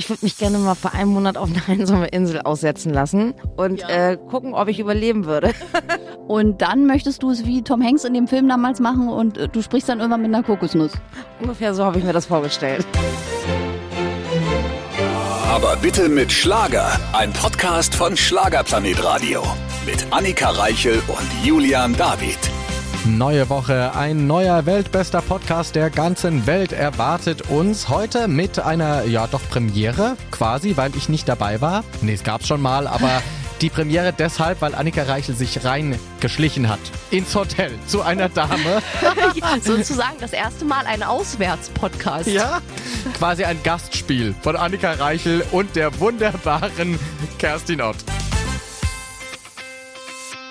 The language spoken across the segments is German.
ich würde mich gerne mal für einen Monat auf eine einsame Insel aussetzen lassen und ja. äh, gucken, ob ich überleben würde. und dann möchtest du es wie Tom Hanks in dem Film damals machen und äh, du sprichst dann irgendwann mit einer Kokosnuss. Ungefähr so habe ich mir das vorgestellt. Aber bitte mit Schlager. Ein Podcast von Schlagerplanet Radio. Mit Annika Reichel und Julian David. Neue Woche, ein neuer weltbester Podcast der ganzen Welt erwartet uns heute mit einer, ja doch Premiere quasi, weil ich nicht dabei war. Nee, es gab's schon mal, aber die Premiere deshalb, weil Annika Reichel sich reingeschlichen hat ins Hotel zu einer Dame. sozusagen das erste Mal ein Auswärtspodcast. Ja, quasi ein Gastspiel von Annika Reichel und der wunderbaren Kerstin Ott.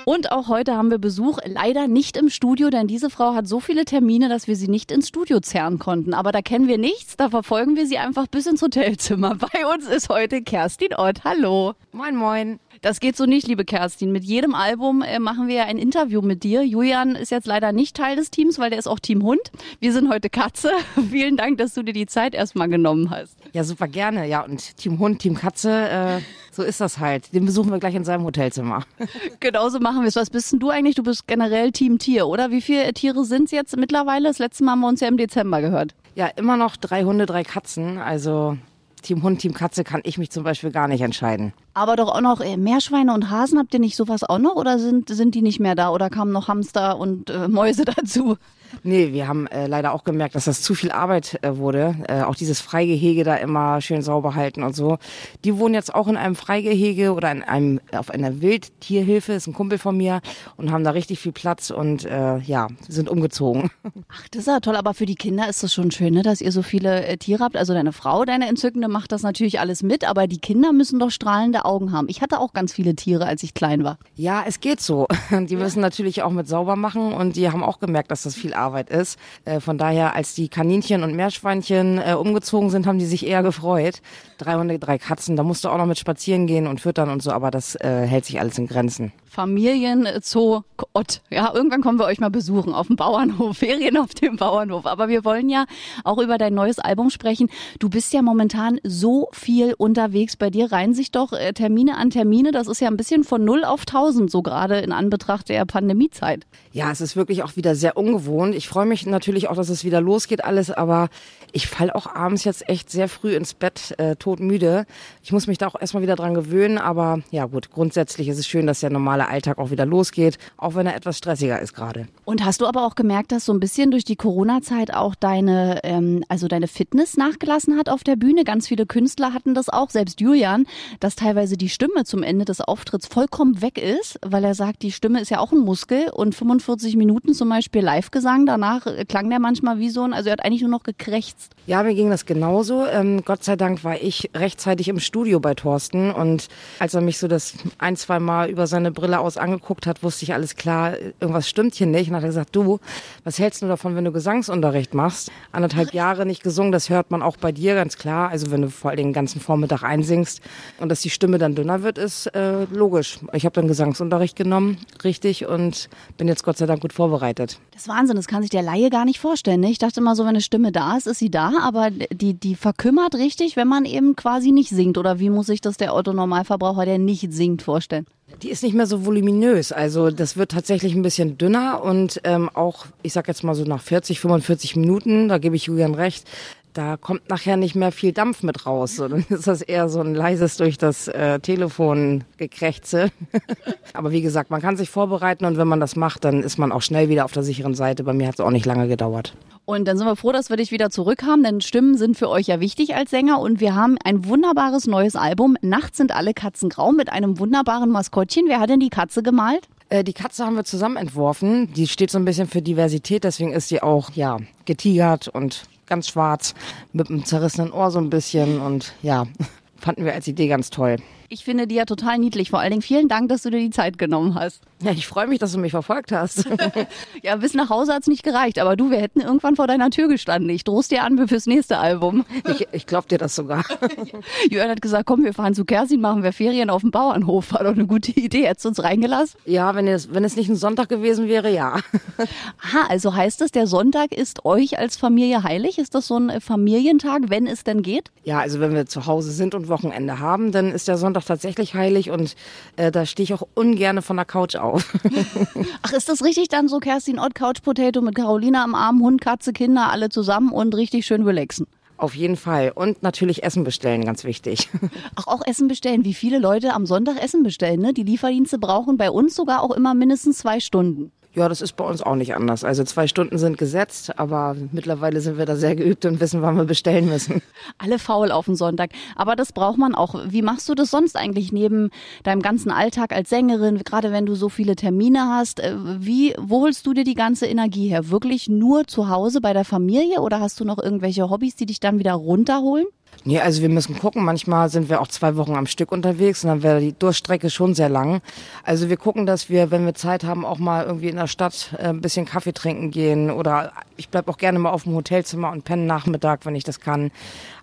Und auch heute haben wir Besuch, leider nicht im Studio, denn diese Frau hat so viele Termine, dass wir sie nicht ins Studio zerren konnten. Aber da kennen wir nichts, da verfolgen wir sie einfach bis ins Hotelzimmer. Bei uns ist heute Kerstin Ott. Hallo. Moin, moin. Das geht so nicht, liebe Kerstin. Mit jedem Album äh, machen wir ein Interview mit dir. Julian ist jetzt leider nicht Teil des Teams, weil der ist auch Team Hund. Wir sind heute Katze. Vielen Dank, dass du dir die Zeit erstmal genommen hast. Ja, super gerne. Ja, und Team Hund, Team Katze, äh, so ist das halt. Den besuchen wir gleich in seinem Hotelzimmer. Genauso machen wir es. Was bist denn du eigentlich? Du bist generell Team Tier, oder? Wie viele Tiere sind es jetzt mittlerweile? Das letzte Mal haben wir uns ja im Dezember gehört. Ja, immer noch drei Hunde, drei Katzen. Also Team Hund, Team Katze kann ich mich zum Beispiel gar nicht entscheiden. Aber doch auch noch äh, Meerschweine und Hasen, habt ihr nicht sowas auch noch oder sind, sind die nicht mehr da oder kamen noch Hamster und äh, Mäuse dazu? Nee, wir haben äh, leider auch gemerkt, dass das zu viel Arbeit äh, wurde. Äh, auch dieses Freigehege da immer schön sauber halten und so. Die wohnen jetzt auch in einem Freigehege oder in einem auf einer Wildtierhilfe, ist ein Kumpel von mir und haben da richtig viel Platz und äh, ja, sind umgezogen. Ach, das ist ja toll, aber für die Kinder ist das schon schön, ne, dass ihr so viele äh, Tiere habt. Also deine Frau, deine Entzückende macht das natürlich alles mit, aber die Kinder müssen doch strahlende Augen haben. Ich hatte auch ganz viele Tiere, als ich klein war. Ja, es geht so. Die müssen natürlich auch mit sauber machen und die haben auch gemerkt, dass das viel Arbeit ist. Äh, von daher, als die Kaninchen und Meerschweinchen äh, umgezogen sind, haben die sich eher gefreut. Drei Hunde, drei Katzen, da musst du auch noch mit spazieren gehen und füttern und so, aber das äh, hält sich alles in Grenzen. Familienzoo Ott. Ja, irgendwann kommen wir euch mal besuchen auf dem Bauernhof, Ferien auf dem Bauernhof. Aber wir wollen ja auch über dein neues Album sprechen. Du bist ja momentan so viel unterwegs. Bei dir reihen sich doch äh, Termine an Termine. Das ist ja ein bisschen von null auf tausend, so gerade in Anbetracht der Pandemiezeit. Ja, es ist wirklich auch wieder sehr ungewohnt. Ich freue mich natürlich auch, dass es wieder losgeht alles, aber ich falle auch abends jetzt echt sehr früh ins Bett, äh, todmüde. Ich muss mich da auch erstmal wieder dran gewöhnen, aber ja gut, grundsätzlich ist es schön, dass der normale Alltag auch wieder losgeht, auch wenn er etwas stressiger ist gerade. Und hast du aber auch gemerkt, dass so ein bisschen durch die Corona-Zeit auch deine, ähm, also deine Fitness nachgelassen hat auf der Bühne? Ganz viele Künstler hatten das auch, selbst Julian, dass teilweise die Stimme zum Ende des Auftritts vollkommen weg ist, weil er sagt, die Stimme ist ja auch ein Muskel und 45 Minuten zum Beispiel Live-Gesang, danach klang der manchmal wie so ein, also er hat eigentlich nur noch gekrächzt. Ja, mir ging das genauso. Ähm, Gott sei Dank war ich rechtzeitig im Studio bei Thorsten und als er mich so das ein, zwei Mal über seine Brille aus angeguckt hat, wusste ich alles klar, irgendwas stimmt hier nicht. Und hat er gesagt, du, was hältst du davon, wenn du Gesangsunterricht machst? Anderthalb Jahre nicht gesungen, das hört man auch bei dir ganz klar. Also wenn du vor allem den ganzen Vormittag einsingst und dass die Stimme dann dünner wird, ist äh, logisch. Ich habe dann Gesangsunterricht genommen, richtig, und bin jetzt Gott sei Dank gut vorbereitet. Das ist Wahnsinn, das kann sich der Laie gar nicht vorstellen. Ne? Ich dachte immer so, wenn eine Stimme da ist, ist sie da, aber die, die verkümmert richtig, wenn man eben quasi nicht singt. Oder wie muss sich das der Otto-Normalverbraucher, der nicht singt, vorstellen? Die ist nicht mehr so voluminös. Also das wird tatsächlich ein bisschen dünner und ähm, auch, ich sag jetzt mal so nach 40, 45 Minuten, da gebe ich Julian recht, da kommt nachher nicht mehr viel Dampf mit raus. So, dann ist das eher so ein leises durch das äh, Telefon gekrächze. Aber wie gesagt, man kann sich vorbereiten und wenn man das macht, dann ist man auch schnell wieder auf der sicheren Seite. Bei mir hat es auch nicht lange gedauert. Und dann sind wir froh, dass wir dich wieder zurückhaben, denn Stimmen sind für euch ja wichtig als Sänger. Und wir haben ein wunderbares neues Album. Nachts sind alle Katzen grau mit einem wunderbaren Maskottchen. Wer hat denn die Katze gemalt? Äh, die Katze haben wir zusammen entworfen. Die steht so ein bisschen für Diversität, deswegen ist sie auch, ja, getigert und ganz schwarz mit einem zerrissenen Ohr so ein bisschen und ja, fanden wir als Idee ganz toll. Ich finde die ja total niedlich. Vor allen Dingen vielen Dank, dass du dir die Zeit genommen hast. Ja, ich freue mich, dass du mich verfolgt hast. ja, bis nach Hause hat's nicht gereicht. Aber du, wir hätten irgendwann vor deiner Tür gestanden. Ich droh's dir an fürs nächste Album. Ich, ich glaub dir das sogar. Jörn hat gesagt, komm, wir fahren zu Kerstin, machen wir Ferien auf dem Bauernhof. War doch eine gute Idee. Hättest du uns reingelassen? Ja, wenn es, wenn es nicht ein Sonntag gewesen wäre, ja. Aha, also heißt es, der Sonntag ist euch als Familie heilig? Ist das so ein Familientag, wenn es denn geht? Ja, also wenn wir zu Hause sind und Wochenende haben, dann ist der Sonntag tatsächlich heilig und äh, da stehe ich auch ungern von der Couch auf. Ach, ist das richtig dann so, Kerstin Ott, Couch Potato mit Carolina am Arm, Hund, Katze, Kinder, alle zusammen und richtig schön relaxen? Auf jeden Fall. Und natürlich Essen bestellen, ganz wichtig. Ach, auch Essen bestellen. Wie viele Leute am Sonntag Essen bestellen, ne? Die Lieferdienste brauchen bei uns sogar auch immer mindestens zwei Stunden. Ja, das ist bei uns auch nicht anders. Also zwei Stunden sind gesetzt, aber mittlerweile sind wir da sehr geübt und wissen, wann wir bestellen müssen. Alle faul auf den Sonntag. Aber das braucht man auch. Wie machst du das sonst eigentlich neben deinem ganzen Alltag als Sängerin, gerade wenn du so viele Termine hast? Äh, wie, wo holst du dir die ganze Energie her? Wirklich nur zu Hause bei der Familie oder hast du noch irgendwelche Hobbys, die dich dann wieder runterholen? Nee, also wir müssen gucken. Manchmal sind wir auch zwei Wochen am Stück unterwegs und dann wäre die Durchstrecke schon sehr lang. Also wir gucken, dass wir, wenn wir Zeit haben, auch mal irgendwie in der Stadt äh, ein bisschen Kaffee trinken gehen oder ich bleib auch gerne mal auf dem Hotelzimmer und penne Nachmittag, wenn ich das kann.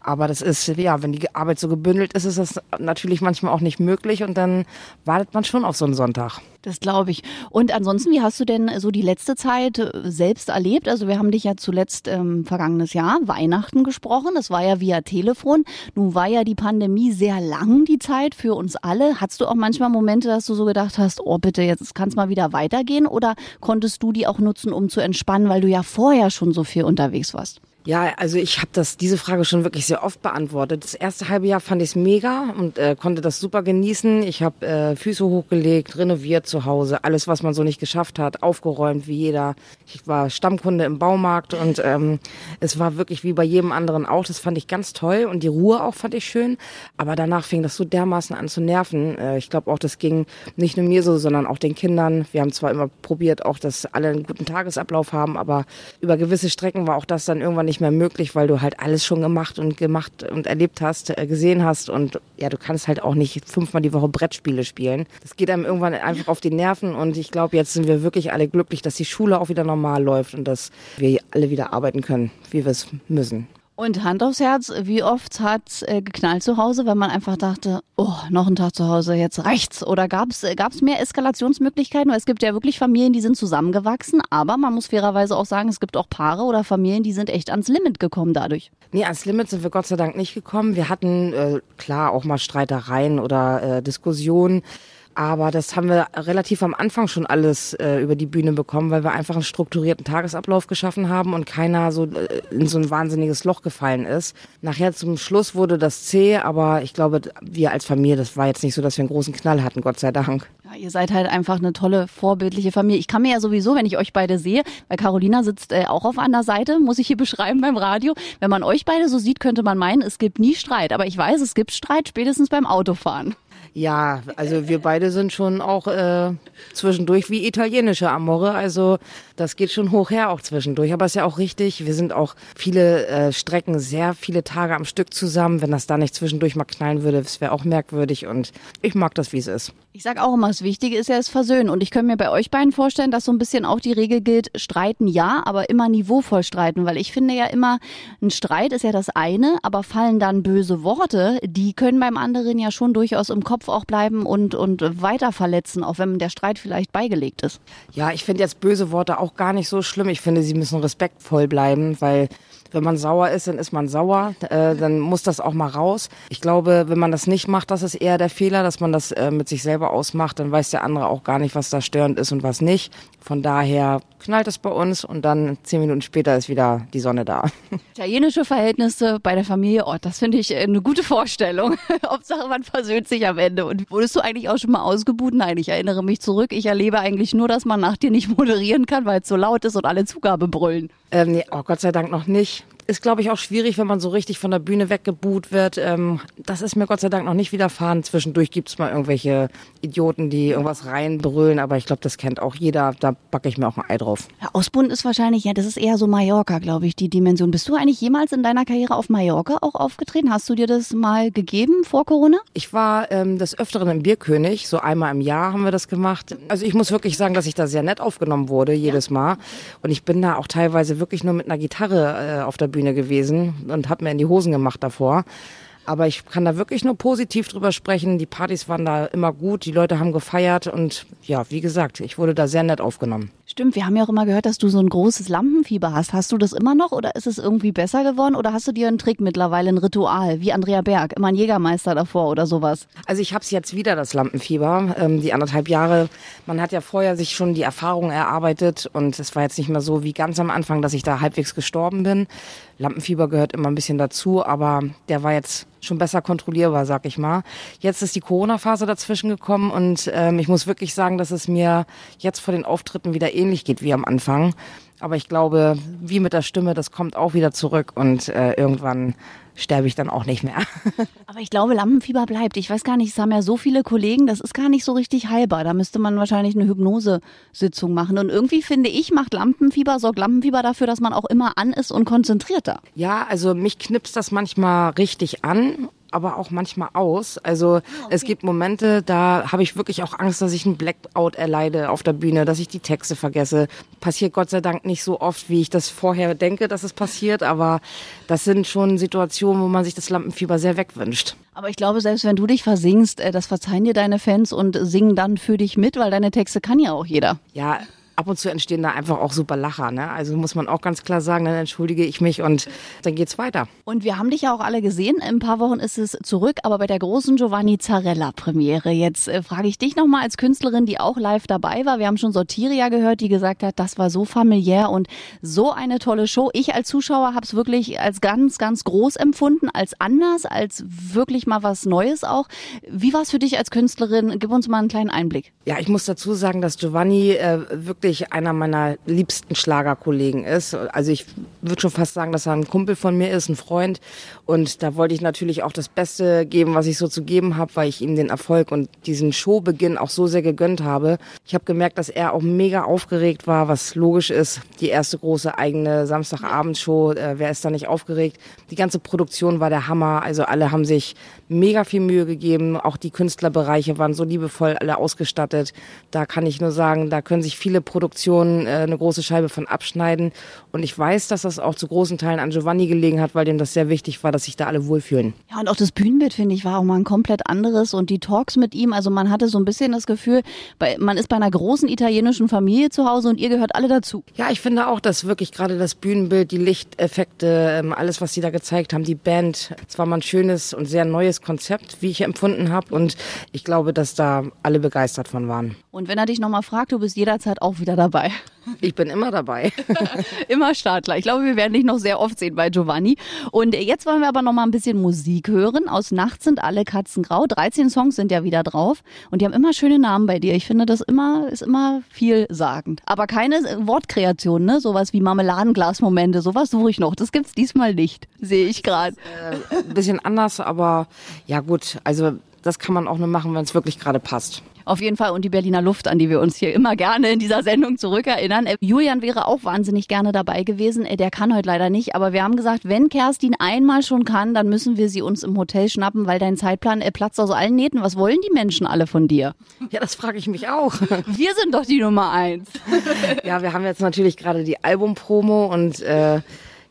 Aber das ist, ja, wenn die Arbeit so gebündelt ist, ist das natürlich manchmal auch nicht möglich und dann wartet man schon auf so einen Sonntag. Das glaube ich. Und ansonsten, wie hast du denn so die letzte Zeit äh, selbst erlebt? Also wir haben dich ja zuletzt ähm, vergangenes Jahr Weihnachten gesprochen. Das war ja via Telefon. Nun war ja die Pandemie sehr lang die Zeit für uns alle. Hattest du auch manchmal Momente, dass du so gedacht hast, oh bitte, jetzt kann es mal wieder weitergehen? Oder konntest du die auch nutzen, um zu entspannen, weil du ja vorher schon so viel unterwegs warst? Ja, also ich habe das diese Frage schon wirklich sehr oft beantwortet. Das erste halbe Jahr fand ich es mega und äh, konnte das super genießen. Ich habe äh, Füße hochgelegt, renoviert zu Hause, alles was man so nicht geschafft hat, aufgeräumt wie jeder. Ich war Stammkunde im Baumarkt und ähm, es war wirklich wie bei jedem anderen auch. Das fand ich ganz toll und die Ruhe auch fand ich schön. Aber danach fing das so dermaßen an zu nerven. Äh, ich glaube auch, das ging nicht nur mir so, sondern auch den Kindern. Wir haben zwar immer probiert, auch dass alle einen guten Tagesablauf haben, aber über gewisse Strecken war auch das dann irgendwann nicht nicht mehr möglich, weil du halt alles schon gemacht und gemacht und erlebt hast, äh, gesehen hast und ja, du kannst halt auch nicht fünfmal die Woche Brettspiele spielen. Das geht einem irgendwann einfach auf die Nerven und ich glaube, jetzt sind wir wirklich alle glücklich, dass die Schule auch wieder normal läuft und dass wir alle wieder arbeiten können, wie wir es müssen. Und Hand aufs Herz, wie oft hat's äh, geknallt zu Hause, wenn man einfach dachte, oh, noch ein Tag zu Hause, jetzt reicht's? Oder gab's äh, gab's mehr Eskalationsmöglichkeiten? Weil es gibt ja wirklich Familien, die sind zusammengewachsen, aber man muss fairerweise auch sagen, es gibt auch Paare oder Familien, die sind echt ans Limit gekommen dadurch. Nee, ans Limit sind wir Gott sei Dank nicht gekommen. Wir hatten äh, klar auch mal Streitereien oder äh, Diskussionen. Aber das haben wir relativ am Anfang schon alles äh, über die Bühne bekommen, weil wir einfach einen strukturierten Tagesablauf geschaffen haben und keiner so äh, in so ein wahnsinniges Loch gefallen ist. Nachher zum Schluss wurde das zäh, aber ich glaube, wir als Familie, das war jetzt nicht so, dass wir einen großen Knall hatten, Gott sei Dank. Ja, ihr seid halt einfach eine tolle, vorbildliche Familie. Ich kann mir ja sowieso, wenn ich euch beide sehe, weil Carolina sitzt äh, auch auf einer Seite, muss ich hier beschreiben beim Radio. Wenn man euch beide so sieht, könnte man meinen, es gibt nie Streit. Aber ich weiß, es gibt Streit spätestens beim Autofahren. Ja, also wir beide sind schon auch äh, zwischendurch wie italienische Amore. Also das geht schon hoch her auch zwischendurch. Aber ist ja auch richtig. Wir sind auch viele äh, Strecken, sehr viele Tage am Stück zusammen. Wenn das da nicht zwischendurch mal knallen würde, das wäre auch merkwürdig. Und ich mag das, wie es ist. Ich sag auch immer, das Wichtige ist ja das Versöhnen. Und ich könnte mir bei euch beiden vorstellen, dass so ein bisschen auch die Regel gilt, streiten ja, aber immer niveauvoll streiten. Weil ich finde ja immer, ein Streit ist ja das eine, aber fallen dann böse Worte, die können beim anderen ja schon durchaus im Kopf auch bleiben und, und weiter verletzen, auch wenn der Streit vielleicht beigelegt ist. Ja, ich finde jetzt böse Worte auch gar nicht so schlimm. Ich finde, sie müssen respektvoll bleiben, weil wenn man sauer ist, dann ist man sauer. Äh, dann muss das auch mal raus. Ich glaube, wenn man das nicht macht, das ist eher der Fehler, dass man das äh, mit sich selber ausmacht. Dann weiß der andere auch gar nicht, was da störend ist und was nicht. Von daher knallt es bei uns und dann zehn Minuten später ist wieder die Sonne da. Italienische Verhältnisse bei der Familie, oh, das finde ich äh, eine gute Vorstellung. Hauptsache, man versöhnt sich am Ende. Und wurdest du eigentlich auch schon mal ausgebucht? Nein, ich erinnere mich zurück. Ich erlebe eigentlich nur, dass man nach dir nicht moderieren kann, weil es so laut ist und alle Zugabe brüllen. Ähm, nee, oh Gott sei Dank noch nicht. Ist, glaube ich, auch schwierig, wenn man so richtig von der Bühne weggebuht wird. Ähm, das ist mir Gott sei Dank noch nicht widerfahren. Zwischendurch gibt's mal irgendwelche Idioten, die irgendwas reinbrüllen, aber ich glaube, das kennt auch jeder. Da backe ich mir auch ein Ei drauf. Ja, Ausbund ist wahrscheinlich, ja, das ist eher so Mallorca, glaube ich, die Dimension. Bist du eigentlich jemals in deiner Karriere auf Mallorca auch aufgetreten? Hast du dir das mal gegeben vor Corona? Ich war ähm, des Öfteren im Bierkönig, so einmal im Jahr haben wir das gemacht. Also ich muss wirklich sagen, dass ich da sehr nett aufgenommen wurde, jedes Mal. Und ich bin da auch teilweise wirklich nur mit einer Gitarre äh, auf der Bühne gewesen und habe mir in die Hosen gemacht davor. Aber ich kann da wirklich nur positiv drüber sprechen. Die Partys waren da immer gut, die Leute haben gefeiert und ja, wie gesagt, ich wurde da sehr nett aufgenommen. Stimmt, wir haben ja auch immer gehört, dass du so ein großes Lampenfieber hast. Hast du das immer noch oder ist es irgendwie besser geworden oder hast du dir einen Trick mittlerweile, ein Ritual, wie Andrea Berg, immer ein Jägermeister davor oder sowas? Also ich habe es jetzt wieder, das Lampenfieber, ähm, die anderthalb Jahre. Man hat ja vorher sich schon die Erfahrung erarbeitet und es war jetzt nicht mehr so wie ganz am Anfang, dass ich da halbwegs gestorben bin. Lampenfieber gehört immer ein bisschen dazu, aber der war jetzt schon besser kontrollierbar, sag ich mal. Jetzt ist die Corona-Phase dazwischen gekommen und ähm, ich muss wirklich sagen, dass es mir jetzt vor den Auftritten wieder ähnlich geht wie am Anfang. Aber ich glaube, wie mit der Stimme, das kommt auch wieder zurück und äh, irgendwann sterbe ich dann auch nicht mehr. Aber ich glaube, Lampenfieber bleibt. Ich weiß gar nicht, es haben ja so viele Kollegen, das ist gar nicht so richtig heilbar. Da müsste man wahrscheinlich eine Hypnosesitzung machen. Und irgendwie finde ich, macht Lampenfieber, sorgt Lampenfieber dafür, dass man auch immer an ist und konzentrierter. Ja, also mich knipst das manchmal richtig an aber auch manchmal aus. Also okay. es gibt Momente, da habe ich wirklich auch Angst, dass ich einen Blackout erleide auf der Bühne, dass ich die Texte vergesse. Passiert Gott sei Dank nicht so oft, wie ich das vorher denke, dass es passiert, aber das sind schon Situationen, wo man sich das Lampenfieber sehr wegwünscht. Aber ich glaube, selbst wenn du dich versingst, äh, das verzeihen dir deine Fans und singen dann für dich mit, weil deine Texte kann ja auch jeder. Ja, ab und zu entstehen da einfach auch super Lacher. Ne? Also muss man auch ganz klar sagen, dann entschuldige ich mich und dann geht's weiter. Und wir haben dich ja auch alle gesehen. In ein paar Wochen ist es zurück, aber bei der großen Giovanni Zarella Premiere. Jetzt äh, frage ich dich nochmal als Künstlerin, die auch live dabei war. Wir haben schon Sortiria gehört, die gesagt hat, das war so familiär und so eine tolle Show. Ich als Zuschauer habe es wirklich als ganz, ganz groß empfunden, als anders, als wirklich mal was Neues auch. Wie war es für dich als Künstlerin? Gib uns mal einen kleinen Einblick. Ja, ich muss dazu sagen, dass Giovanni äh, wirklich wirklich einer meiner liebsten Schlagerkollegen ist. Also ich würde schon fast sagen, dass er ein Kumpel von mir ist, ein Freund. Und da wollte ich natürlich auch das Beste geben, was ich so zu geben habe, weil ich ihm den Erfolg und diesen Showbeginn auch so sehr gegönnt habe. Ich habe gemerkt, dass er auch mega aufgeregt war, was logisch ist. Die erste große eigene Samstagabendshow, äh, wer ist da nicht aufgeregt? Die ganze Produktion war der Hammer. Also alle haben sich mega viel Mühe gegeben. Auch die Künstlerbereiche waren so liebevoll alle ausgestattet. Da kann ich nur sagen, da können sich viele Produktionen äh, eine große Scheibe von abschneiden. Und ich weiß, dass das auch zu großen Teilen an Giovanni gelegen hat, weil dem das sehr wichtig war, dass sich da alle wohlfühlen. Ja, und auch das Bühnenbild, finde ich, war auch mal ein komplett anderes. Und die Talks mit ihm, also man hatte so ein bisschen das Gefühl, man ist bei einer großen italienischen Familie zu Hause und ihr gehört alle dazu. Ja, ich finde auch, dass wirklich gerade das Bühnenbild, die Lichteffekte, ähm, alles, was sie da gezeigt haben, die Band, es war mal ein schönes und sehr neues Konzept, wie ich empfunden habe. Und ich glaube, dass da alle begeistert von waren. Und wenn er dich nochmal fragt, du bist jederzeit auch wieder dabei. Ich bin immer dabei. immer Startler. Ich glaube, wir werden dich noch sehr oft sehen bei Giovanni. Und jetzt wollen wir aber noch mal ein bisschen Musik hören. Aus Nacht sind alle Katzen grau. 13 Songs sind ja wieder drauf. Und die haben immer schöne Namen bei dir. Ich finde, das immer, ist immer vielsagend. Aber keine Wortkreation, ne? Sowas wie Marmeladenglasmomente. Sowas suche ich noch. Das gibt's diesmal nicht. Sehe ich gerade. Äh, ein bisschen anders, aber ja gut. Also das kann man auch nur machen, wenn es wirklich gerade passt. Auf jeden Fall und die Berliner Luft, an die wir uns hier immer gerne in dieser Sendung zurückerinnern. Äh, Julian wäre auch wahnsinnig gerne dabei gewesen. Äh, der kann heute leider nicht, aber wir haben gesagt, wenn Kerstin einmal schon kann, dann müssen wir sie uns im Hotel schnappen, weil dein Zeitplan äh, platzt aus allen Nähten. Was wollen die Menschen alle von dir? Ja, das frage ich mich auch. Wir sind doch die Nummer eins. ja, wir haben jetzt natürlich gerade die Albumpromo und äh,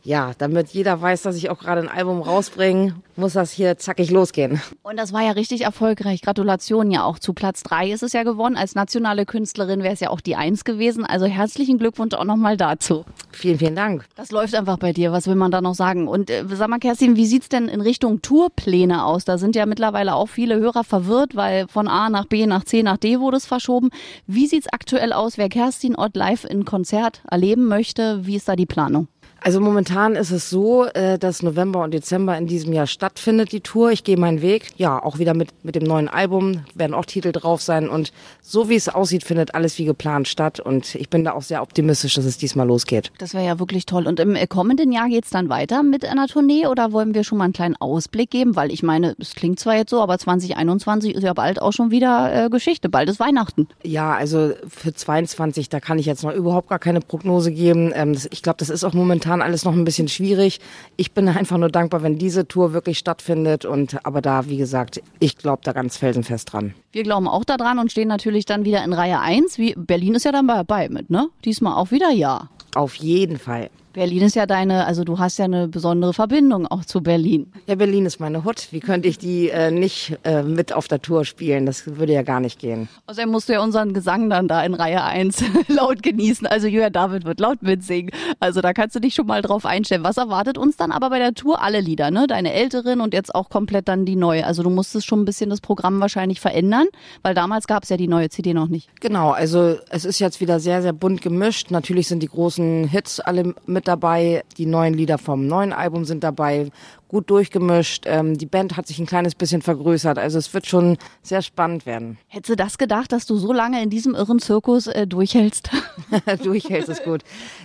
ja, damit jeder weiß, dass ich auch gerade ein Album rausbringe, muss das hier zackig losgehen. Und das war ja richtig erfolgreich. Gratulation ja auch zu Platz drei ist es ja gewonnen. Als nationale Künstlerin wäre es ja auch die Eins gewesen. Also herzlichen Glückwunsch auch nochmal dazu. Vielen, vielen Dank. Das läuft einfach bei dir. Was will man da noch sagen? Und äh, sag mal, Kerstin, wie sieht's denn in Richtung Tourpläne aus? Da sind ja mittlerweile auch viele Hörer verwirrt, weil von A nach B nach C nach D wurde es verschoben. Wie sieht's aktuell aus, wer Kerstin Ott live in Konzert erleben möchte? Wie ist da die Planung? Also momentan ist es so, äh, dass November und Dezember in diesem Jahr stattfindet, die Tour. Ich gehe meinen Weg. Ja, auch wieder mit, mit dem neuen Album werden auch Titel drauf sein. Und so wie es aussieht, findet alles wie geplant statt. Und ich bin da auch sehr optimistisch, dass es diesmal losgeht. Das wäre ja wirklich toll. Und im kommenden Jahr geht's dann weiter mit einer Tournee oder wollen wir schon mal einen kleinen Ausblick geben? Weil ich meine, es klingt zwar jetzt so, aber 2021 ist ja bald auch schon wieder äh, Geschichte. Bald ist Weihnachten. Ja, also für 22, da kann ich jetzt noch überhaupt gar keine Prognose geben. Ähm, das, ich glaube, das ist auch momentan alles noch ein bisschen schwierig. Ich bin einfach nur dankbar, wenn diese Tour wirklich stattfindet. Und aber da, wie gesagt, ich glaube da ganz felsenfest dran. Wir glauben auch daran und stehen natürlich dann wieder in Reihe 1. Wie, Berlin ist ja dann dabei mit, ne? Diesmal auch wieder ja. Auf jeden Fall. Berlin ist ja deine, also du hast ja eine besondere Verbindung auch zu Berlin. Ja, Berlin ist meine Hut. Wie könnte ich die äh, nicht äh, mit auf der Tour spielen? Das würde ja gar nicht gehen. Außerdem musst du ja unseren Gesang dann da in Reihe 1 laut genießen. Also Julia David wird laut mitsingen. Also da kannst du dich schon mal drauf einstellen. Was erwartet uns dann aber bei der Tour? Alle Lieder, ne? Deine älteren und jetzt auch komplett dann die neue. Also du musstest schon ein bisschen das Programm wahrscheinlich verändern, weil damals gab es ja die neue CD noch nicht. Genau, also es ist jetzt wieder sehr, sehr bunt gemischt. Natürlich sind die großen Hits alle mit dabei. Die neuen Lieder vom neuen Album sind dabei gut durchgemischt. Ähm, die Band hat sich ein kleines bisschen vergrößert. Also es wird schon sehr spannend werden. Hättest du das gedacht, dass du so lange in diesem irren Zirkus äh, durchhältst? Durchhältst ist gut.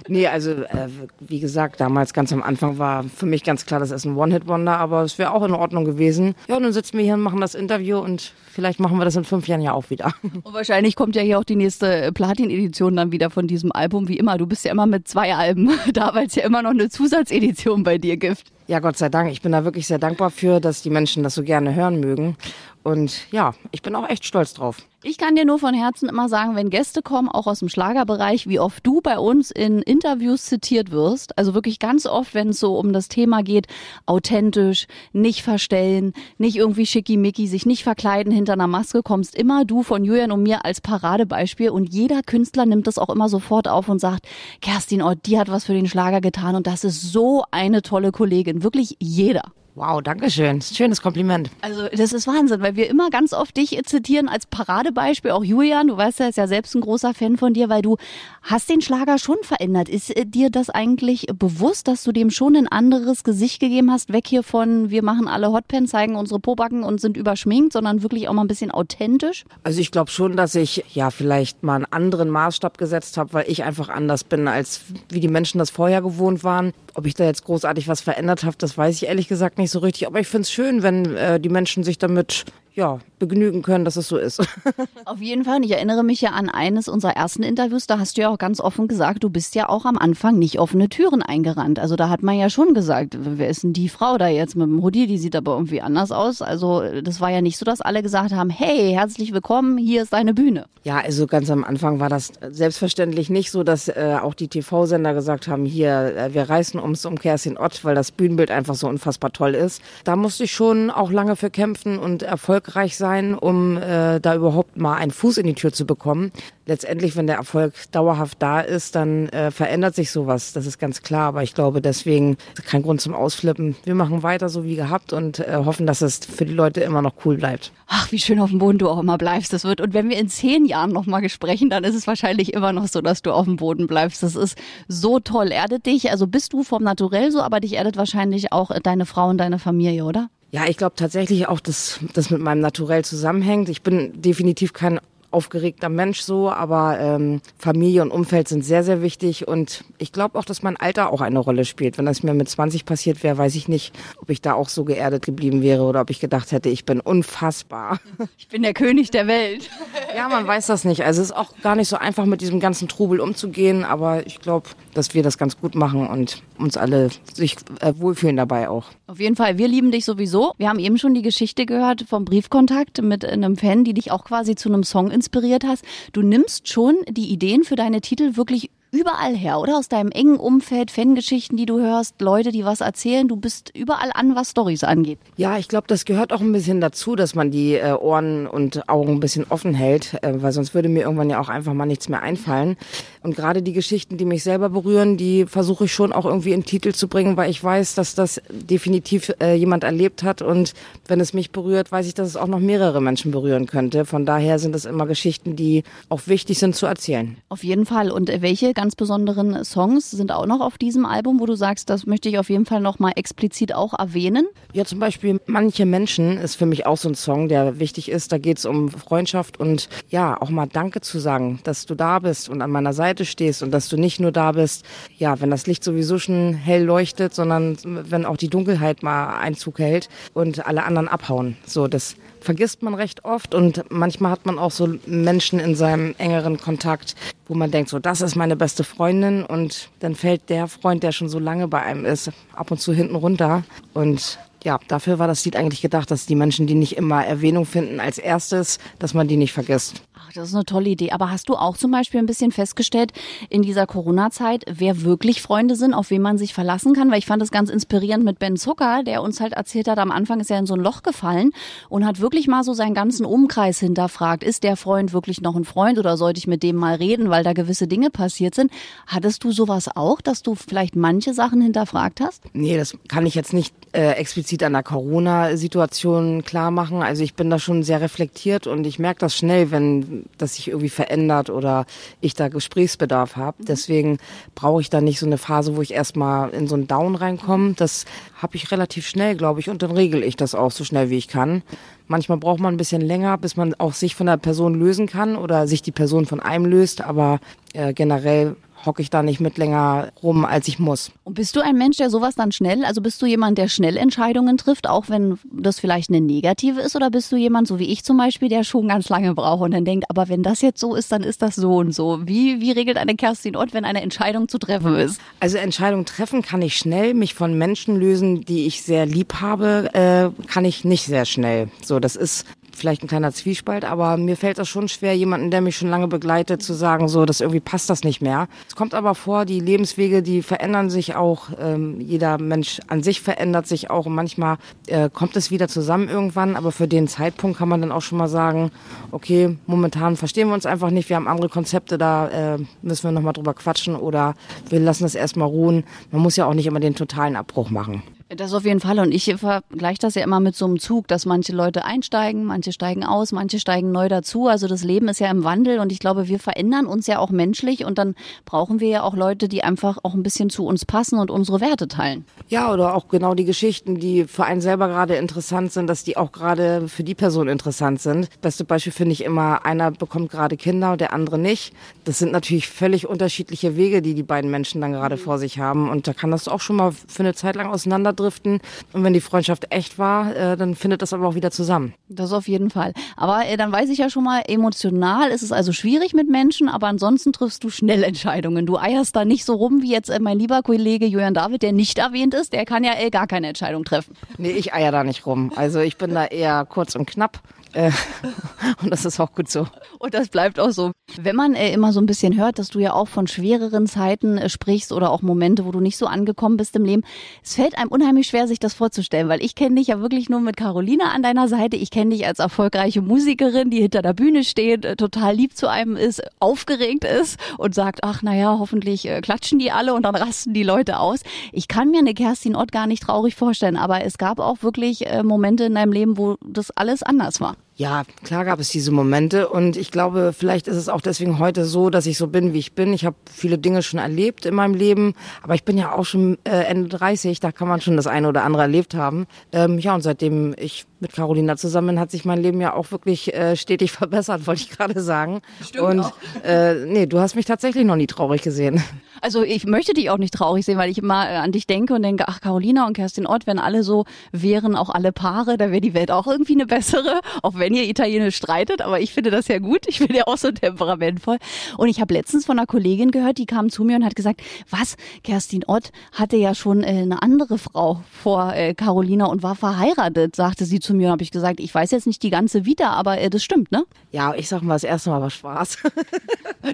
Nee, also äh, wie gesagt, damals ganz am Anfang war für mich ganz klar, das ist ein One-Hit-Wonder, aber es wäre auch in Ordnung gewesen. Ja, und dann sitzen wir hier und machen das Interview und vielleicht machen wir das in fünf Jahren ja auch wieder. Und wahrscheinlich kommt ja hier auch die nächste äh, Platin-Edition dann wieder von diesem Album, wie immer. Du bist ja immer mit zwei Alben da, weil es ja immer noch eine Zusatzedition bei dir gibt. Ja, Gott sei Dank. Ich bin da wirklich sehr dankbar für, dass die Menschen das so gerne hören mögen. Und ja, ich bin auch echt stolz drauf. Ich kann dir nur von Herzen immer sagen, wenn Gäste kommen, auch aus dem Schlagerbereich, wie oft du bei uns in Interviews zitiert wirst. Also wirklich ganz oft, wenn es so um das Thema geht, authentisch, nicht verstellen, nicht irgendwie schickimicki, sich nicht verkleiden hinter einer Maske, kommst immer du von Julian und mir als Paradebeispiel. Und jeder Künstler nimmt das auch immer sofort auf und sagt, Kerstin Ott, die hat was für den Schlager getan und das ist so eine tolle Kollegin. Wirklich jeder. Wow, danke schön. Das ist ein schönes Kompliment. Also das ist Wahnsinn, weil wir immer ganz oft dich zitieren als Paradebeispiel. Auch Julian, du weißt ja, ist ja selbst ein großer Fan von dir, weil du hast den Schlager schon verändert. Ist äh, dir das eigentlich bewusst, dass du dem schon ein anderes Gesicht gegeben hast? Weg hier von, wir machen alle Hotpen, zeigen unsere Pobacken und sind überschminkt, sondern wirklich auch mal ein bisschen authentisch? Also ich glaube schon, dass ich ja vielleicht mal einen anderen Maßstab gesetzt habe, weil ich einfach anders bin, als wie die Menschen das vorher gewohnt waren. Ob ich da jetzt großartig was verändert habe, das weiß ich ehrlich gesagt nicht so richtig. Aber ich finde es schön, wenn äh, die Menschen sich damit ja, begnügen können, dass es so ist. Auf jeden Fall. Und ich erinnere mich ja an eines unserer ersten Interviews. Da hast du ja auch ganz offen gesagt, du bist ja auch am Anfang nicht offene Türen eingerannt. Also da hat man ja schon gesagt, wer ist denn die Frau da jetzt mit dem Hoodie? Die sieht aber irgendwie anders aus. Also das war ja nicht so, dass alle gesagt haben, hey, herzlich willkommen, hier ist deine Bühne. Ja, also ganz am Anfang war das selbstverständlich nicht so, dass äh, auch die TV-Sender gesagt haben, hier, äh, wir reißen ums um Kerstin Ott, weil das Bühnenbild einfach so unfassbar toll ist. Da musste ich schon auch lange für kämpfen und erfolgreich sein, um äh, da überhaupt mal einen Fuß in die Tür zu bekommen. Letztendlich, wenn der Erfolg dauerhaft da ist, dann äh, verändert sich sowas. Das ist ganz klar. Aber ich glaube, deswegen kein Grund zum Ausflippen. Wir machen weiter so wie gehabt und äh, hoffen, dass es für die Leute immer noch cool bleibt. Ach, wie schön auf dem Boden du auch immer bleibst. Das wird, und wenn wir in zehn Jahren nochmal sprechen, dann ist es wahrscheinlich immer noch so, dass du auf dem Boden bleibst. Das ist so toll. Erdet dich, also bist du vom Naturell so, aber dich erdet wahrscheinlich auch deine Frau und deine Familie, oder? Ja, ich glaube tatsächlich auch, dass das mit meinem Naturell zusammenhängt. Ich bin definitiv kein aufgeregter Mensch so, aber ähm, Familie und Umfeld sind sehr, sehr wichtig und ich glaube auch, dass mein Alter auch eine Rolle spielt. Wenn das mir mit 20 passiert wäre, weiß ich nicht, ob ich da auch so geerdet geblieben wäre oder ob ich gedacht hätte, ich bin unfassbar. Ich bin der König der Welt. Ja, man weiß das nicht. Also es ist auch gar nicht so einfach, mit diesem ganzen Trubel umzugehen, aber ich glaube, dass wir das ganz gut machen und uns alle sich äh, wohlfühlen dabei auch. Auf jeden Fall, wir lieben dich sowieso. Wir haben eben schon die Geschichte gehört vom Briefkontakt mit einem Fan, die dich auch quasi zu einem Song inspiriert hast. Du nimmst schon die Ideen für deine Titel wirklich überall her, oder? Aus deinem engen Umfeld, Fangeschichten, die du hörst, Leute, die was erzählen. Du bist überall an, was Stories angeht. Ja, ich glaube, das gehört auch ein bisschen dazu, dass man die äh, Ohren und Augen ein bisschen offen hält, äh, weil sonst würde mir irgendwann ja auch einfach mal nichts mehr einfallen. Und gerade die Geschichten, die mich selber berühren, die versuche ich schon auch irgendwie in Titel zu bringen, weil ich weiß, dass das definitiv äh, jemand erlebt hat. Und wenn es mich berührt, weiß ich, dass es auch noch mehrere Menschen berühren könnte. Von daher sind es immer Geschichten, die auch wichtig sind zu erzählen. Auf jeden Fall. Und welche ganz besonderen Songs sind auch noch auf diesem Album, wo du sagst, das möchte ich auf jeden Fall noch mal explizit auch erwähnen. Ja, zum Beispiel Manche Menschen ist für mich auch so ein Song, der wichtig ist. Da geht es um Freundschaft und ja, auch mal Danke zu sagen, dass du da bist und an meiner Seite stehst und dass du nicht nur da bist, ja, wenn das Licht sowieso schon hell leuchtet, sondern wenn auch die Dunkelheit mal Einzug hält und alle anderen abhauen. So, das vergisst man recht oft und manchmal hat man auch so Menschen in seinem engeren Kontakt, wo man denkt, so das ist meine beste Freundin und dann fällt der Freund, der schon so lange bei einem ist, ab und zu hinten runter und ja, dafür war das Lied eigentlich gedacht, dass die Menschen, die nicht immer Erwähnung finden als erstes, dass man die nicht vergisst. Das ist eine tolle Idee. Aber hast du auch zum Beispiel ein bisschen festgestellt in dieser Corona-Zeit, wer wirklich Freunde sind, auf wen man sich verlassen kann? Weil ich fand das ganz inspirierend mit Ben Zucker, der uns halt erzählt hat, am Anfang ist er in so ein Loch gefallen und hat wirklich mal so seinen ganzen Umkreis hinterfragt. Ist der Freund wirklich noch ein Freund oder sollte ich mit dem mal reden, weil da gewisse Dinge passiert sind? Hattest du sowas auch, dass du vielleicht manche Sachen hinterfragt hast? Nee, das kann ich jetzt nicht äh, explizit an der Corona-Situation klar machen. Also ich bin da schon sehr reflektiert und ich merke das schnell, wenn das sich irgendwie verändert oder ich da Gesprächsbedarf habe. Deswegen brauche ich da nicht so eine Phase, wo ich erstmal in so einen Down reinkomme. Das habe ich relativ schnell, glaube ich, und dann regel ich das auch so schnell wie ich kann. Manchmal braucht man ein bisschen länger, bis man auch sich von der Person lösen kann oder sich die Person von einem löst, aber äh, generell hocke ich da nicht mit länger rum, als ich muss. Und bist du ein Mensch, der sowas dann schnell, also bist du jemand, der schnell Entscheidungen trifft, auch wenn das vielleicht eine negative ist, oder bist du jemand, so wie ich zum Beispiel, der schon ganz lange braucht und dann denkt, aber wenn das jetzt so ist, dann ist das so und so. Wie, wie regelt eine Kerstin Ott, wenn eine Entscheidung zu treffen ist? Also Entscheidungen treffen kann ich schnell, mich von Menschen lösen, die ich sehr lieb habe, äh, kann ich nicht sehr schnell. So, das ist vielleicht ein kleiner Zwiespalt, aber mir fällt das schon schwer, jemanden, der mich schon lange begleitet, zu sagen, so, das irgendwie passt das nicht mehr. Es kommt aber vor, die Lebenswege, die verändern sich auch. Ähm, jeder Mensch an sich verändert sich auch und manchmal äh, kommt es wieder zusammen irgendwann, aber für den Zeitpunkt kann man dann auch schon mal sagen, okay, momentan verstehen wir uns einfach nicht, wir haben andere Konzepte, da äh, müssen wir nochmal drüber quatschen oder wir lassen das erstmal ruhen. Man muss ja auch nicht immer den totalen Abbruch machen. Das auf jeden Fall. Und ich vergleiche das ja immer mit so einem Zug, dass manche Leute einsteigen, manche steigen aus, manche steigen neu dazu. Also das Leben ist ja im Wandel und ich glaube, wir verändern uns ja auch menschlich und dann brauchen wir ja auch Leute, die einfach auch ein bisschen zu uns passen und unsere Werte teilen. Ja, oder auch genau die Geschichten, die für einen selber gerade interessant sind, dass die auch gerade für die Person interessant sind. Beste Beispiel finde ich immer, einer bekommt gerade Kinder und der andere nicht. Das sind natürlich völlig unterschiedliche Wege, die die beiden Menschen dann gerade vor sich haben und da kann das auch schon mal für eine Zeit lang auseinander abdriften. Und wenn die Freundschaft echt war, äh, dann findet das aber auch wieder zusammen. Das auf jeden Fall. Aber äh, dann weiß ich ja schon mal, emotional ist es also schwierig mit Menschen, aber ansonsten triffst du schnell Entscheidungen. Du eierst da nicht so rum wie jetzt äh, mein lieber Kollege Julian David, der nicht erwähnt ist. Der kann ja äh, gar keine Entscheidung treffen. Nee, ich eier da nicht rum. Also ich bin da eher kurz und knapp. Äh, und das ist auch gut so. Und das bleibt auch so. Wenn man äh, immer so ein bisschen hört, dass du ja auch von schwereren Zeiten äh, sprichst oder auch Momente, wo du nicht so angekommen bist im Leben, es fällt einem unheimlich schwer, sich das vorzustellen, weil ich kenne dich ja wirklich nur mit Carolina an deiner Seite. Ich kenne dich als erfolgreiche Musikerin, die hinter der Bühne steht, äh, total lieb zu einem ist, aufgeregt ist und sagt, ach naja, hoffentlich äh, klatschen die alle und dann rasten die Leute aus. Ich kann mir eine Kerstin Ott gar nicht traurig vorstellen, aber es gab auch wirklich äh, Momente in deinem Leben, wo das alles anders war. Ja, klar gab es diese Momente und ich glaube, vielleicht ist es auch deswegen heute so, dass ich so bin, wie ich bin. Ich habe viele Dinge schon erlebt in meinem Leben, aber ich bin ja auch schon äh, Ende 30, da kann man schon das eine oder andere erlebt haben. Ähm, ja, und seitdem ich mit Carolina zusammen bin, hat sich mein Leben ja auch wirklich äh, stetig verbessert, wollte ich gerade sagen. Stimmt und auch. Äh, nee, du hast mich tatsächlich noch nie traurig gesehen. Also ich möchte dich auch nicht traurig sehen, weil ich immer äh, an dich denke und denke, ach Carolina und Kerstin Ott, wenn alle so wären, auch alle Paare, da wäre die Welt auch irgendwie eine bessere, auch wenn ihr Italienisch streitet, aber ich finde das ja gut, ich bin ja auch so temperamentvoll. Und ich habe letztens von einer Kollegin gehört, die kam zu mir und hat gesagt, was, Kerstin Ott hatte ja schon äh, eine andere Frau vor äh, Carolina und war verheiratet, sagte sie zu mir und habe ich gesagt, ich weiß jetzt nicht die ganze Vita, aber äh, das stimmt, ne? Ja, ich sag mal, das erste Mal war Spaß.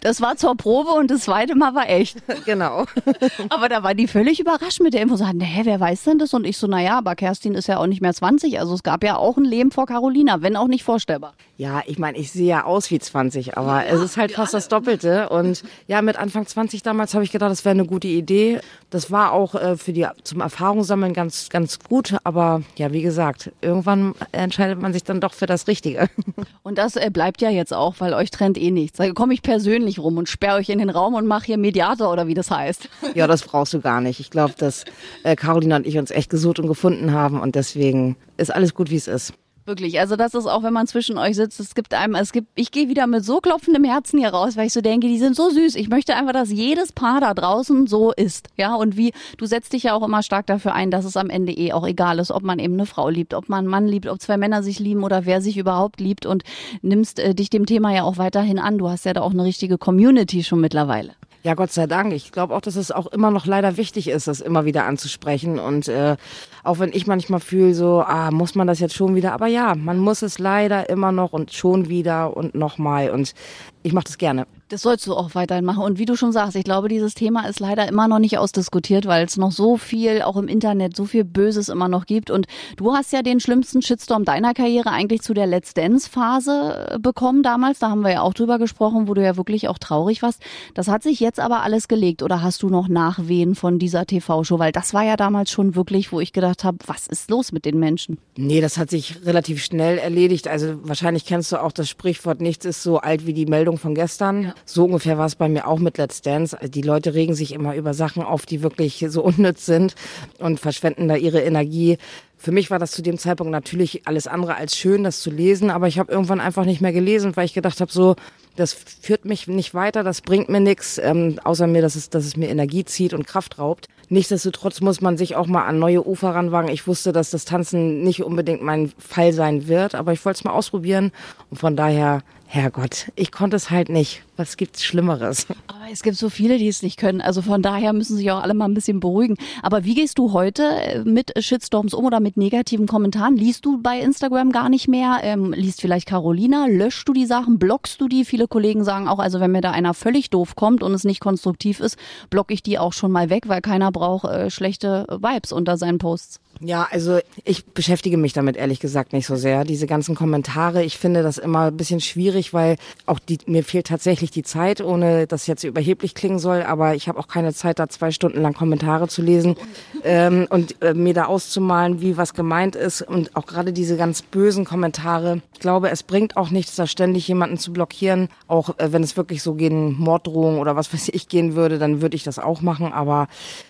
Das war zur Probe und das zweite Mal war echt. genau. Aber da war die völlig überrascht mit der Info. Sagten, hä, wer weiß denn das? Und ich so, naja, aber Kerstin ist ja auch nicht mehr 20. Also es gab ja auch ein Leben vor Carolina, wenn auch nicht vorstellbar. Ja, ich meine, ich sehe ja aus wie 20, aber ja, es ist halt fast das Doppelte. Und ja, mit Anfang 20 damals habe ich gedacht, das wäre eine gute Idee. Das war auch äh, für die zum Erfahrungssammeln ganz, ganz gut. Aber ja, wie gesagt, irgendwann entscheidet man sich dann doch für das Richtige. Und das äh, bleibt ja jetzt auch, weil euch trennt eh nichts. Da komme ich persönlich rum und sperre euch in den Raum und mache hier Mediator oder wie das heißt. Ja, das brauchst du gar nicht. Ich glaube, dass äh, Carolina und ich uns echt gesucht und gefunden haben und deswegen ist alles gut, wie es ist. Wirklich, also das ist auch, wenn man zwischen euch sitzt, es gibt einem, es gibt, ich gehe wieder mit so klopfendem Herzen hier raus, weil ich so denke, die sind so süß. Ich möchte einfach, dass jedes Paar da draußen so ist, ja. Und wie, du setzt dich ja auch immer stark dafür ein, dass es am Ende eh auch egal ist, ob man eben eine Frau liebt, ob man einen Mann liebt, ob zwei Männer sich lieben oder wer sich überhaupt liebt und nimmst äh, dich dem Thema ja auch weiterhin an. Du hast ja da auch eine richtige Community schon mittlerweile. Ja, Gott sei Dank. Ich glaube auch, dass es auch immer noch leider wichtig ist, das immer wieder anzusprechen. Und äh, auch wenn ich manchmal fühle, so, ah, muss man das jetzt schon wieder? Aber ja, man muss es leider immer noch und schon wieder und nochmal. Und ich mache das gerne. Das sollst du auch weiterhin machen. Und wie du schon sagst, ich glaube, dieses Thema ist leider immer noch nicht ausdiskutiert, weil es noch so viel, auch im Internet, so viel Böses immer noch gibt. Und du hast ja den schlimmsten Shitstorm deiner Karriere eigentlich zu der Let's Dance-Phase äh, bekommen damals. Da haben wir ja auch drüber gesprochen, wo du ja wirklich auch traurig warst. Das hat sich jetzt aber alles gelegt. Oder hast du noch Nachwehen von dieser TV-Show? Weil das war ja damals schon wirklich, wo ich gedacht habe, was ist los mit den Menschen? Nee, das hat sich relativ schnell erledigt. Also wahrscheinlich kennst du auch das Sprichwort, nichts ist so alt wie die Meldung von gestern. So ungefähr war es bei mir auch mit Let's Dance. Die Leute regen sich immer über Sachen auf, die wirklich so unnütz sind und verschwenden da ihre Energie. Für mich war das zu dem Zeitpunkt natürlich alles andere als schön, das zu lesen, aber ich habe irgendwann einfach nicht mehr gelesen, weil ich gedacht habe, so, das führt mich nicht weiter, das bringt mir nichts, ähm, außer mir, dass es, dass es mir Energie zieht und Kraft raubt. Nichtsdestotrotz muss man sich auch mal an neue Ufer ranwagen. Ich wusste, dass das Tanzen nicht unbedingt mein Fall sein wird, aber ich wollte es mal ausprobieren und von daher Herrgott, ich konnte es halt nicht. Was gibt's Schlimmeres? Aber es gibt so viele, die es nicht können. Also von daher müssen sich auch alle mal ein bisschen beruhigen. Aber wie gehst du heute äh, mit Shitstorms um oder mit negativen Kommentaren? Liest du bei Instagram gar nicht mehr? Ähm, liest vielleicht Carolina? Löschst du die Sachen? Blockst du die? Viele Kollegen sagen auch, also wenn mir da einer völlig doof kommt und es nicht konstruktiv ist, blocke ich die auch schon mal weg, weil keiner braucht äh, schlechte Vibes unter seinen Posts. Ja, also ich beschäftige mich damit ehrlich gesagt nicht so sehr. Diese ganzen Kommentare, ich finde das immer ein bisschen schwierig, weil auch die, mir fehlt tatsächlich die Zeit, ohne dass jetzt überheblich klingen soll, aber ich habe auch keine Zeit, da zwei Stunden lang Kommentare zu lesen ähm, und äh, mir da auszumalen, wie was gemeint ist. Und auch gerade diese ganz bösen Kommentare. Ich glaube, es bringt auch nichts, da ständig jemanden zu blockieren. Auch äh, wenn es wirklich so gegen Morddrohungen oder was weiß ich gehen würde, dann würde ich das auch machen. Aber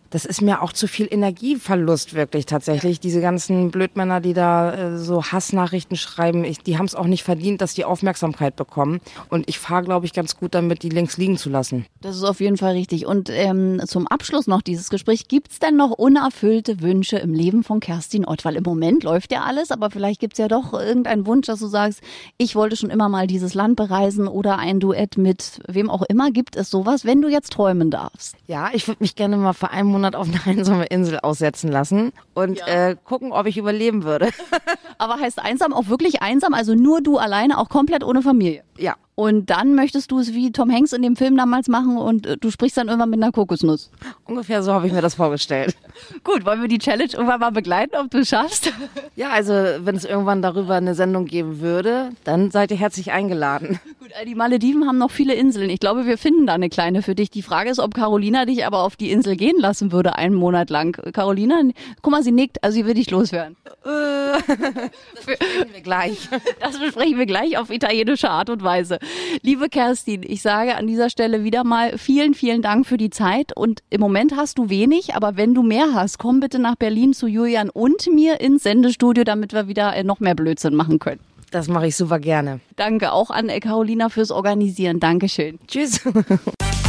das ist mir auch zu viel Energieverlust wirklich tatsächlich. Diese ganzen Blödmänner, die da äh, so Hassnachrichten schreiben, ich, die haben es auch nicht verdient, dass die Aufmerksamkeit bekommen. Und ich fahre, glaube ich, ganz gut damit, die links liegen zu lassen. Das ist auf jeden Fall richtig. Und ähm, zum Abschluss noch dieses Gespräch, gibt's denn noch unerfüllte Wünsche im Leben von Kerstin Ott? Weil im Moment läuft ja alles, aber vielleicht gibt's ja doch irgendeinen Wunsch, dass du sagst, ich wollte schon immer mal dieses Land bereisen oder ein Duett mit wem auch immer. Gibt es sowas, wenn du jetzt träumen darfst? Ja, ich würde mich gerne mal für einen Monat auf eine einsame Insel aussetzen lassen und ja. äh, gucken, ob ich überleben würde. Aber heißt einsam auch wirklich einsam? Also nur du alleine, auch komplett ohne Familie? Ja. Und dann möchtest du es wie Tom Hanks in dem Film damals machen und äh, du sprichst dann irgendwann mit einer Kokosnuss. Ungefähr so habe ich mir das vorgestellt. Gut, wollen wir die Challenge irgendwann mal begleiten, ob du es schaffst? Ja, also wenn es irgendwann darüber eine Sendung geben würde, dann seid ihr herzlich eingeladen. Gut, die Malediven haben noch viele Inseln. Ich glaube, wir finden da eine kleine für dich. Die Frage ist, ob Carolina dich aber auf die Insel gehen lassen würde, einen Monat lang. Carolina, guck mal, sie nickt, also sie will dich loswerden. das besprechen wir gleich. Das besprechen wir gleich auf italienische Art und Weise. Liebe Kerstin, ich sage an dieser Stelle wieder mal vielen, vielen Dank für die Zeit. Und im Moment hast du wenig, aber wenn du mehr hast, komm bitte nach Berlin zu Julian und mir ins Sendestudio, damit wir wieder äh, noch mehr Blödsinn machen können. Das mache ich super gerne. Danke auch an äh, Carolina fürs Organisieren. Dankeschön. Tschüss.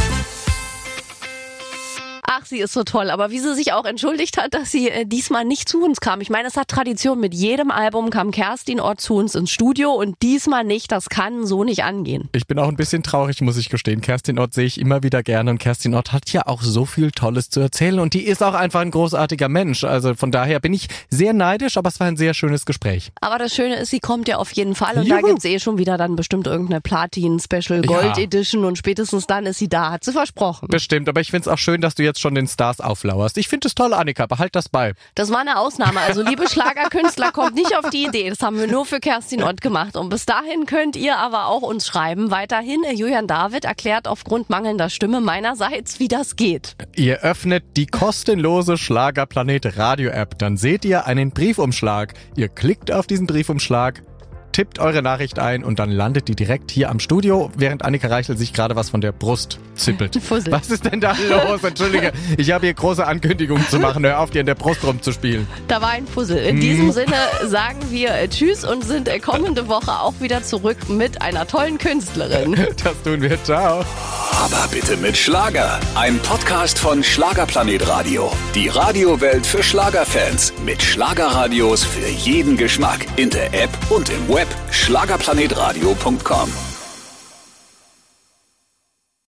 ach, sie ist so toll. Aber wie sie sich auch entschuldigt hat, dass sie äh, diesmal nicht zu uns kam. Ich meine, es hat Tradition. Mit jedem Album kam Kerstin Ort zu uns ins Studio und diesmal nicht. Das kann so nicht angehen. Ich bin auch ein bisschen traurig, muss ich gestehen. Kerstin Ort sehe ich immer wieder gerne und Kerstin Ort hat ja auch so viel Tolles zu erzählen und die ist auch einfach ein großartiger Mensch. Also von daher bin ich sehr neidisch, aber es war ein sehr schönes Gespräch. Aber das Schöne ist, sie kommt ja auf jeden Fall und Juhu. da gibt's eh schon wieder dann bestimmt irgendeine Platin Special Gold ja. Edition und spätestens dann ist sie da, hat sie versprochen. Bestimmt, aber ich find's auch schön, dass du jetzt schon den Stars auflauerst. Ich finde es toll, Annika, behalt das bei. Das war eine Ausnahme. Also liebe Schlagerkünstler, kommt nicht auf die Idee. Das haben wir nur für Kerstin Ott gemacht. Und bis dahin könnt ihr aber auch uns schreiben. Weiterhin, Julian David erklärt aufgrund mangelnder Stimme meinerseits, wie das geht. Ihr öffnet die kostenlose Schlagerplanet Radio App. Dann seht ihr einen Briefumschlag. Ihr klickt auf diesen Briefumschlag tippt eure Nachricht ein und dann landet die direkt hier am Studio, während Annika Reichel sich gerade was von der Brust zippelt. Fussel. Was ist denn da los? Entschuldige, ich habe hier große Ankündigungen zu machen. Hör auf, dir in der Brust rumzuspielen. Da war ein Fussel. In Hm. diesem Sinne sagen wir äh, Tschüss und sind äh, kommende Woche auch wieder zurück mit einer tollen Künstlerin. Das tun wir. Ciao. Aber bitte mit Schlager. Ein Podcast von Schlagerplanet Radio. Die Radiowelt für Schlagerfans. Mit Schlagerradios für jeden Geschmack. In der App und im Web. Schlagerplanetradio.com.